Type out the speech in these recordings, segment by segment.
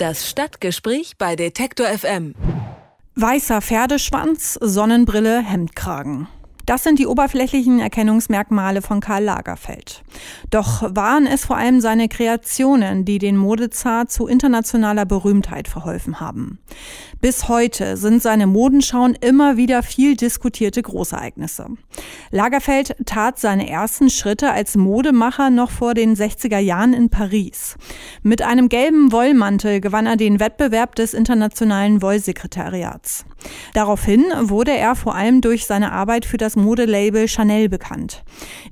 Das Stadtgespräch bei Detektor FM. Weißer Pferdeschwanz, Sonnenbrille, Hemdkragen. Das sind die oberflächlichen Erkennungsmerkmale von Karl Lagerfeld. Doch waren es vor allem seine Kreationen, die den Modezar zu internationaler Berühmtheit verholfen haben. Bis heute sind seine Modenschauen immer wieder viel diskutierte Großereignisse. Lagerfeld tat seine ersten Schritte als Modemacher noch vor den 60er Jahren in Paris. Mit einem gelben Wollmantel gewann er den Wettbewerb des Internationalen Wollsekretariats. Daraufhin wurde er vor allem durch seine Arbeit für das Modelabel Chanel bekannt.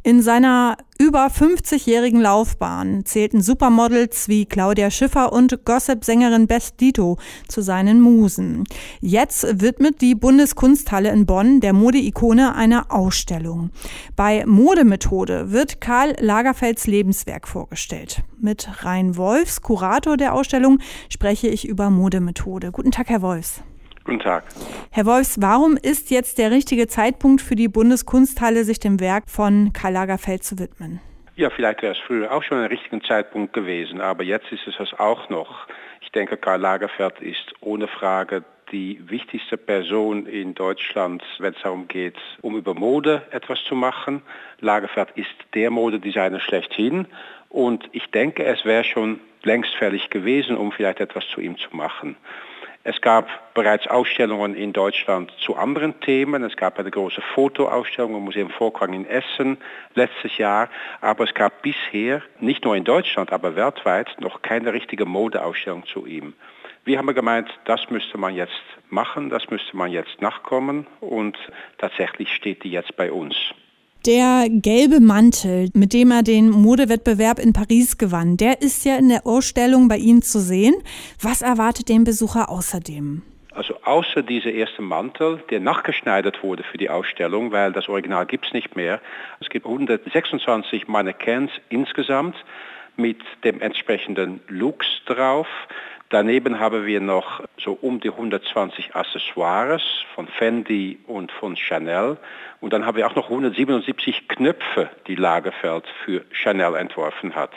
In seiner über 50-jährigen Laufbahn zählten Supermodels wie Claudia Schiffer und Gossip-Sängerin Beth Dito zu seinen Musen. Jetzt widmet die Bundeskunsthalle in Bonn der Modeikone einer Ausstellung. Bei Modemethode wird Karl Lagerfelds Lebenswerk vorgestellt. Mit Rhein Wolfs, Kurator der Ausstellung, spreche ich über Modemethode. Guten Tag, Herr Wolfs. Guten Tag. Herr Wolfs, warum ist jetzt der richtige Zeitpunkt für die Bundeskunsthalle, sich dem Werk von Karl Lagerfeld zu widmen? Ja, vielleicht wäre es früher auch schon ein richtiger Zeitpunkt gewesen, aber jetzt ist es das auch noch. Ich denke, Karl Lagerfeld ist ohne Frage die wichtigste Person in Deutschland, wenn es darum geht, um über Mode etwas zu machen. Lagerfeld ist der Modedesigner schlechthin und ich denke, es wäre schon längst fällig gewesen, um vielleicht etwas zu ihm zu machen. Es gab bereits Ausstellungen in Deutschland zu anderen Themen. Es gab eine große Fotoausstellung im Museum Volkwang in Essen letztes Jahr. Aber es gab bisher, nicht nur in Deutschland, aber weltweit, noch keine richtige Modeausstellung zu ihm. Wir haben gemeint, das müsste man jetzt machen, das müsste man jetzt nachkommen und tatsächlich steht die jetzt bei uns. Der gelbe Mantel, mit dem er den Modewettbewerb in Paris gewann, der ist ja in der Ausstellung bei Ihnen zu sehen. Was erwartet den Besucher außerdem? Also außer dieser erste Mantel, der nachgeschneidert wurde für die Ausstellung, weil das Original gibt es nicht mehr. Es gibt 126 Mannequins insgesamt mit dem entsprechenden Looks drauf. Daneben haben wir noch so um die 120 Accessoires von Fendi und von Chanel. Und dann haben wir auch noch 177 Knöpfe, die Lagerfeld für Chanel entworfen hat.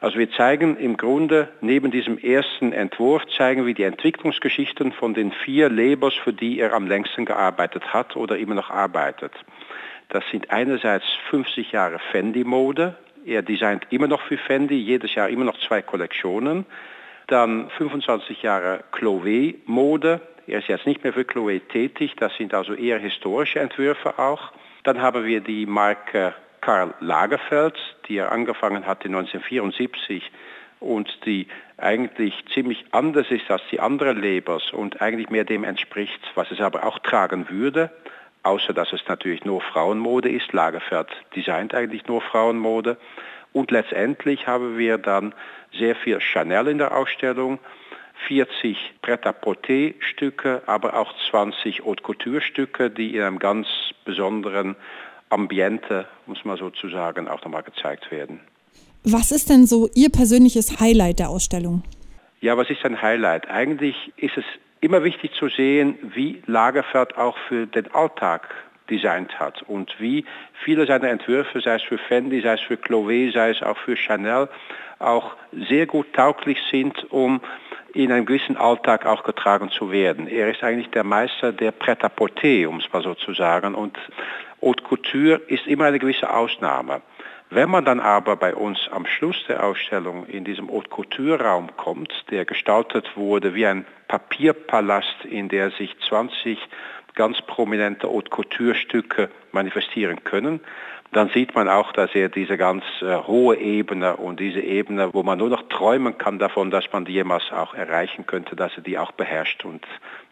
Also wir zeigen im Grunde neben diesem ersten Entwurf zeigen wir die Entwicklungsgeschichten von den vier Labels, für die er am längsten gearbeitet hat oder immer noch arbeitet. Das sind einerseits 50 Jahre Fendi-Mode. Er designt immer noch für Fendi, jedes Jahr immer noch zwei Kollektionen. Dann 25 Jahre Chloé-Mode. Er ist jetzt nicht mehr für Chloé tätig, das sind also eher historische Entwürfe auch. Dann haben wir die Marke Karl Lagerfeld, die er angefangen hatte 1974 und die eigentlich ziemlich anders ist als die anderen Labels und eigentlich mehr dem entspricht, was es aber auch tragen würde, außer dass es natürlich nur Frauenmode ist. Lagerfeld designt eigentlich nur Frauenmode. Und letztendlich haben wir dann sehr viel Chanel in der Ausstellung, 40 Pret-à-Porter-Stücke, aber auch 20 Haute Couture-Stücke, die in einem ganz besonderen Ambiente, muss man sozusagen, auch nochmal gezeigt werden. Was ist denn so Ihr persönliches Highlight der Ausstellung? Ja, was ist ein Highlight? Eigentlich ist es immer wichtig zu sehen, wie Lagerfeld auch für den Alltag designt hat und wie viele seiner Entwürfe, sei es für Fendi, sei es für Chloé, sei es auch für Chanel, auch sehr gut tauglich sind, um in einem gewissen Alltag auch getragen zu werden. Er ist eigentlich der Meister der Pret-à-Porter, um es mal so zu sagen. Und Haute Couture ist immer eine gewisse Ausnahme. Wenn man dann aber bei uns am Schluss der Ausstellung in diesem Haute Couture Raum kommt, der gestaltet wurde wie ein Papierpalast, in der sich 20 ganz prominente Haute Couture Stücke manifestieren können, dann sieht man auch, dass er diese ganz äh, hohe Ebene und diese Ebene, wo man nur noch träumen kann davon, dass man die jemals auch erreichen könnte, dass er die auch beherrscht. Und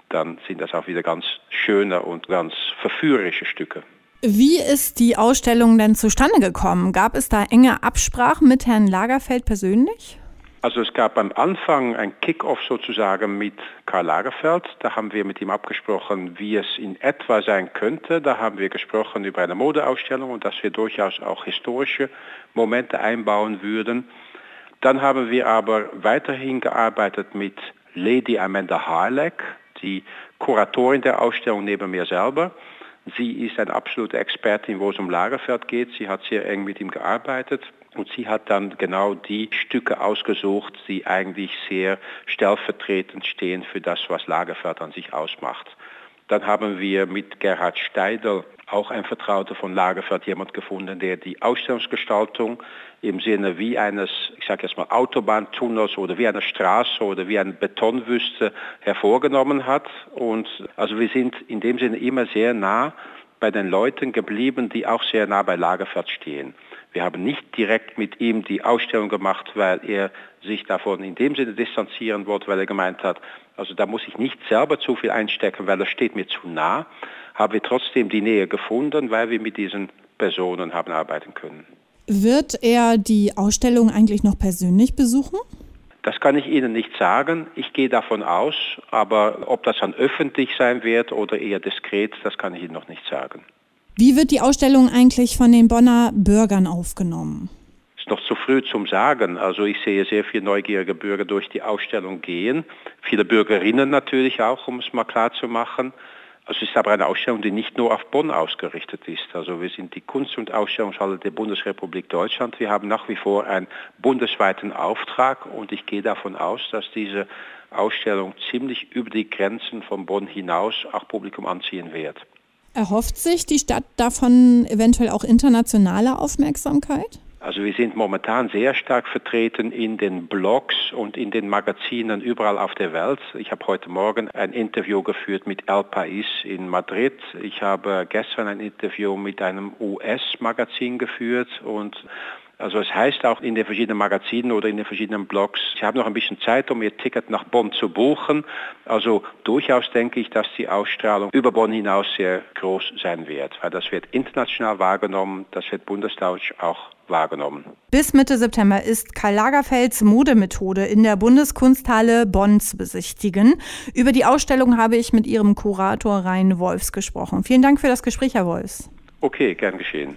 dann sind das auch wieder ganz schöne und ganz verführerische Stücke. Wie ist die Ausstellung denn zustande gekommen? Gab es da enge Absprachen mit Herrn Lagerfeld persönlich? Also es gab am Anfang ein Kick-off sozusagen mit Karl Lagerfeld. Da haben wir mit ihm abgesprochen, wie es in etwa sein könnte. Da haben wir gesprochen über eine Modeausstellung und dass wir durchaus auch historische Momente einbauen würden. Dann haben wir aber weiterhin gearbeitet mit Lady Amanda Harleck, die Kuratorin der Ausstellung neben mir selber. Sie ist eine absolute Expertin, wo es um Lagerfeld geht. Sie hat sehr eng mit ihm gearbeitet. Und sie hat dann genau die Stücke ausgesucht, die eigentlich sehr stellvertretend stehen für das, was Lagerfeld an sich ausmacht. Dann haben wir mit Gerhard Steidel, auch ein Vertrauter von Lagerfeld, jemand gefunden, der die Ausstellungsgestaltung im Sinne wie eines, ich sage jetzt mal Autobahntunnels oder wie einer Straße oder wie eine Betonwüste hervorgenommen hat. Und also wir sind in dem Sinne immer sehr nah bei den Leuten geblieben, die auch sehr nah bei Lagerfeld stehen. Wir haben nicht direkt mit ihm die Ausstellung gemacht, weil er sich davon in dem Sinne distanzieren wollte, weil er gemeint hat, also da muss ich nicht selber zu viel einstecken, weil das steht mir zu nah. Haben wir trotzdem die Nähe gefunden, weil wir mit diesen Personen haben arbeiten können. Wird er die Ausstellung eigentlich noch persönlich besuchen? Das kann ich Ihnen nicht sagen. Ich gehe davon aus, aber ob das dann öffentlich sein wird oder eher diskret, das kann ich Ihnen noch nicht sagen. Wie wird die Ausstellung eigentlich von den Bonner Bürgern aufgenommen? Ist noch zu früh zum Sagen. Also ich sehe sehr viele neugierige Bürger durch die Ausstellung gehen. Viele Bürgerinnen natürlich auch, um es mal klar zu machen. Also es ist aber eine Ausstellung, die nicht nur auf Bonn ausgerichtet ist. Also wir sind die Kunst- und Ausstellungshalle der Bundesrepublik Deutschland. Wir haben nach wie vor einen bundesweiten Auftrag und ich gehe davon aus, dass diese Ausstellung ziemlich über die Grenzen von Bonn hinaus auch Publikum anziehen wird. Erhofft sich die Stadt davon eventuell auch internationale Aufmerksamkeit? Also wir sind momentan sehr stark vertreten in den Blogs und in den Magazinen überall auf der Welt. Ich habe heute Morgen ein Interview geführt mit El País in Madrid. Ich habe gestern ein Interview mit einem US-Magazin geführt und also es heißt auch in den verschiedenen Magazinen oder in den verschiedenen Blogs, Sie haben noch ein bisschen Zeit, um Ihr Ticket nach Bonn zu buchen. Also durchaus denke ich, dass die Ausstrahlung über Bonn hinaus sehr groß sein wird, weil das wird international wahrgenommen, das wird bundesdeutsch auch wahrgenommen. Bis Mitte September ist Karl Lagerfelds Modemethode in der Bundeskunsthalle Bonn zu besichtigen. Über die Ausstellung habe ich mit ihrem Kurator Rhein Wolfs gesprochen. Vielen Dank für das Gespräch, Herr Wolfs. Okay, gern geschehen.